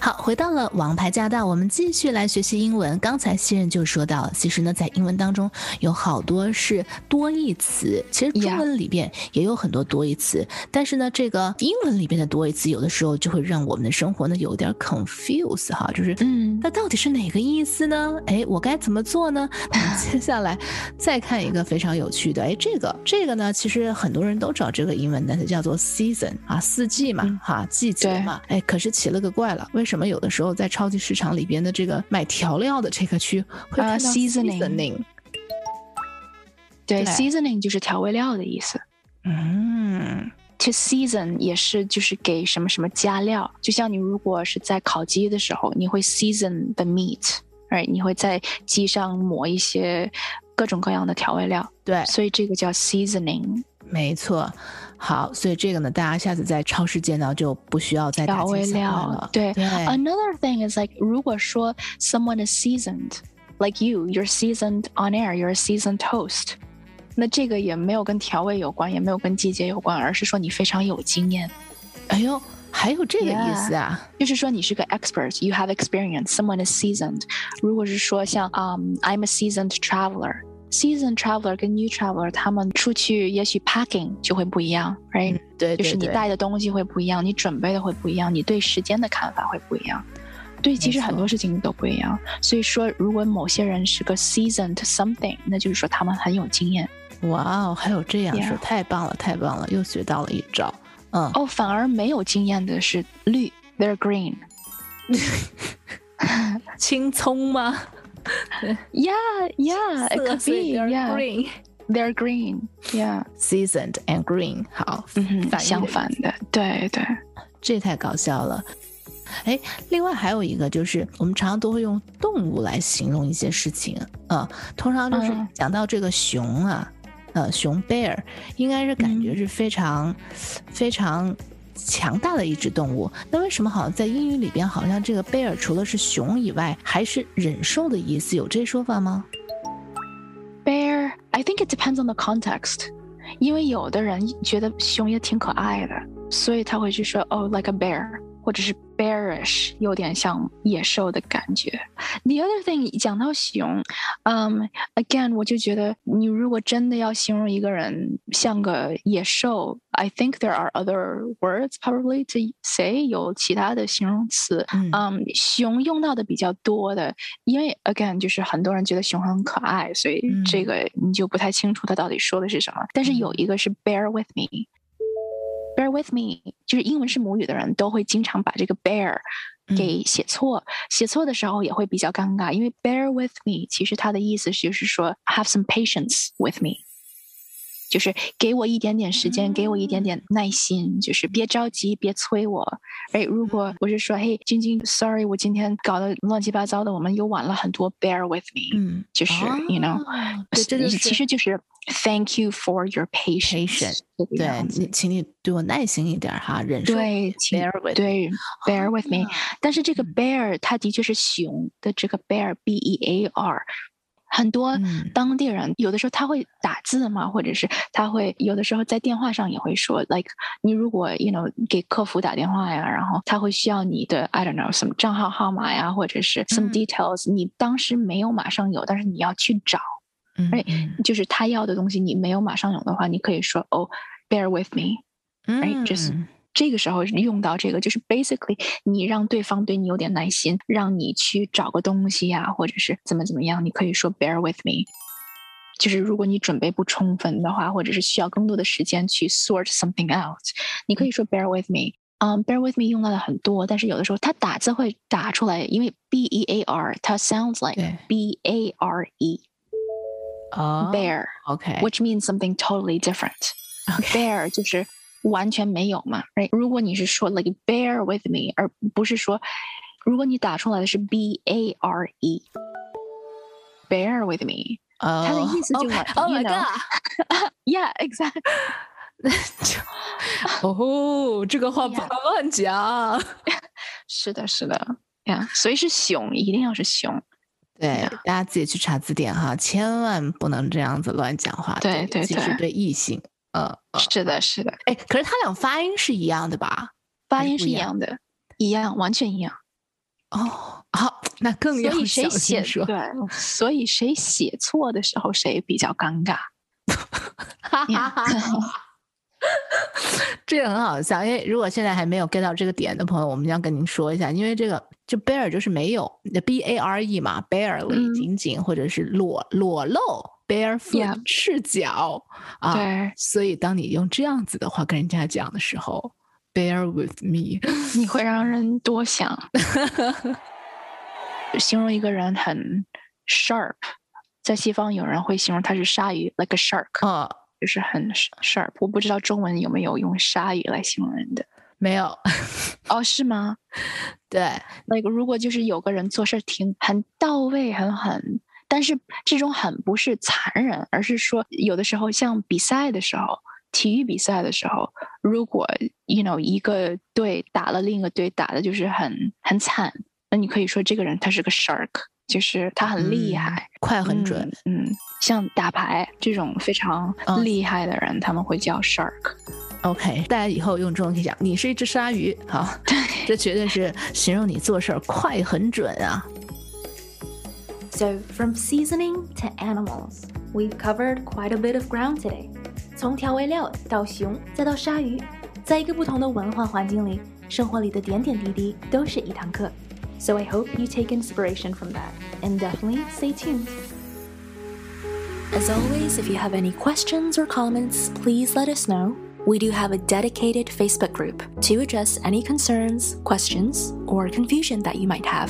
好，回到了王牌驾到，我们继续来学习英文。刚才新人就说到，其实呢，在英文当中有好多是多义词，其实中文里边也有很多多义词，但是呢，这个英文里边的多义词有的时候就会让我们的生活呢有点 confuse 哈，就是嗯，那到底是哪个意思呢？哎，我该怎么做呢？接下来再看一个非常有趣的，哎，这个这个呢，其实很多人都找这个英文单词叫做 season 啊，四季嘛，哈，季节嘛，哎，可是奇了个怪了，为为什么有的时候在超级市场里边的这个买调料的这个区会看到 seasoning？对，seasoning 就是调味料的意思。嗯，to season 也是就是给什么什么加料。就像你如果是在烤鸡的时候，你会 season the meat，哎，你会在鸡上抹一些各种各样的调味料。对，所以这个叫 seasoning。没错。好，所以这个呢，大家下次在超市见到就不需要再调味料了。对，Another thing is like，如果说 someone is seasoned，like you，you're seasoned on air，you're a seasoned host，那这个也没有跟调味有关，也没有跟季节有关，而是说你非常有经验。哎呦，还有这个意思啊？就是说你是个 expert，you have experience，someone is seasoned。如果是说像嗯，I'm a seasoned traveler。Season traveler 跟 new traveler，他们出去也许 packing 就会不一样，right？对，就是你带的东西会不一样，你准备的会不一样，你对时间的看法会不一样。对，其实很多事情都不一样。所以说，如果某些人是个 seasoned something，那就是说他们很有经验。哇哦，还有这样说，太棒了，太棒了，又学到了一招。嗯，哦，反而没有经验的是绿，they're green。青葱吗？yeah, yeah, it could be. They're yeah. green. They're green. Yeah. Seasoned and green. 好，嗯哼，相反的，对对，这太搞笑了。哎，另外还有一个就是，我们常常都会用动物来形容一些事情啊。通常就是讲到这个熊啊，呃，熊 bear 应该是感觉是非常非常。强大的一只动物，那为什么好像在英语里边，好像这个 bear 除了是熊以外，还是忍受的意思？有这说法吗？Bear, I think it depends on the context，因为有的人觉得熊也挺可爱的，所以他会去说哦，like a bear。或者是 bearish，有点像野兽的感觉。The other thing，讲到熊，嗯，again，我就觉得你如果真的要形容一个人像个野兽，I think there are other words probably to say，有其他的形容词。嗯，熊用到的比较多的，因为 again 就是很多人觉得熊很可爱，所以这个你就不太清楚他到底说的是什么。但是有一个是 bear with me。Bear with me，就是英文是母语的人都会经常把这个 bear 给写错，写错的时候也会比较尴尬，因为 bear with me 其实它的意思就是说 have some patience with me，就是给我一点点时间，给我一点点耐心，就是别着急，别催我。哎，如果我是说，嘿，晶晶，sorry，我今天搞得乱七八糟的，我们又晚了很多，bear with me，嗯，就是 you know，对，这就其实就是。Thank you for your patience。对，你请你对我耐心一点哈，忍受。对，bear with 对，bear with me。但是这个 bear 它的确是熊的这个 bear，b e a r。很多当地人有的时候他会打字嘛，或者是他会有的时候在电话上也会说，like 你如果 you know 给客服打电话呀，然后他会需要你的 I don't know 什么账号号码呀，或者是 some details，你当时没有马上有，但是你要去找。哎，就是他要的东西，你没有马上有的话，你可以说哦，bear with me，哎，就是这个时候用到这个，就是 basically 你让对方对你有点耐心，让你去找个东西呀，或者是怎么怎么样，你可以说 bear with me。就是如果你准备不充分的话，或者是需要更多的时间去 sort something out，你可以说 bear with me。嗯，bear with me 用到的很多，但是有的时候他打字会打出来，因为 b e a r 它 sounds like b a r e。uh, bear. Okay. Which means something totally different. Okay. Bear 就是 完全没有嘛，right？如果你是说 like bear with me，而不是说，如果你打出来的是 b a r e，bear with me，它的意思就是 Oh my God，Yeah，exactly。哦，这个话不能乱讲。是的，是的，呀，所以是熊，一定要是熊。对，大家自己去查字典哈，千万不能这样子乱讲话。对对对，其是对异性，呃，是的，是的。哎，可是他俩发音是一样的吧？发音是一样的，一样，完全一样。哦，好，那更要小心说。对，所以谁写错的时候，谁比较尴尬。哈哈哈。这个很好笑，因为如果现在还没有 get 到这个点的朋友，我们将跟您说一下，因为这个就 bare 就是没有，b a r e 嘛，barely 仅仅或者是裸裸露，barefoot 赤脚啊，对，所以当你用这样子的话跟人家讲的时候，bear with me，你会让人多想，形容一个人很 sharp，在西方有人会形容他是鲨鱼，like a shark，啊。就是很 sharp，我不知道中文有没有用鲨鱼来形容人的，没有，哦，是吗？对，那个如果就是有个人做事挺很到位、很狠，但是这种狠不是残忍，而是说有的时候像比赛的时候，体育比赛的时候，如果 you know 一个队打了另一个队打的就是很很惨，那你可以说这个人他是个 shark。就是他很厉害，快很准。嗯，像打牌这种非常厉害的人，他们会叫 shark。OK，大家以后用中文可以讲，你是一只鲨鱼。好，对，这绝对是形容你做事儿快很准啊。So from seasoning to animals, we've covered quite a bit of ground today. 从调味料到熊，再到鲨鱼，在一个不同的文化环境里，生活里的点点滴滴都是一堂课。So I hope you take inspiration from that and definitely stay tuned. As always, if you have any questions or comments, please let us know. We do have a dedicated Facebook group to address any concerns, questions, or confusion that you might have.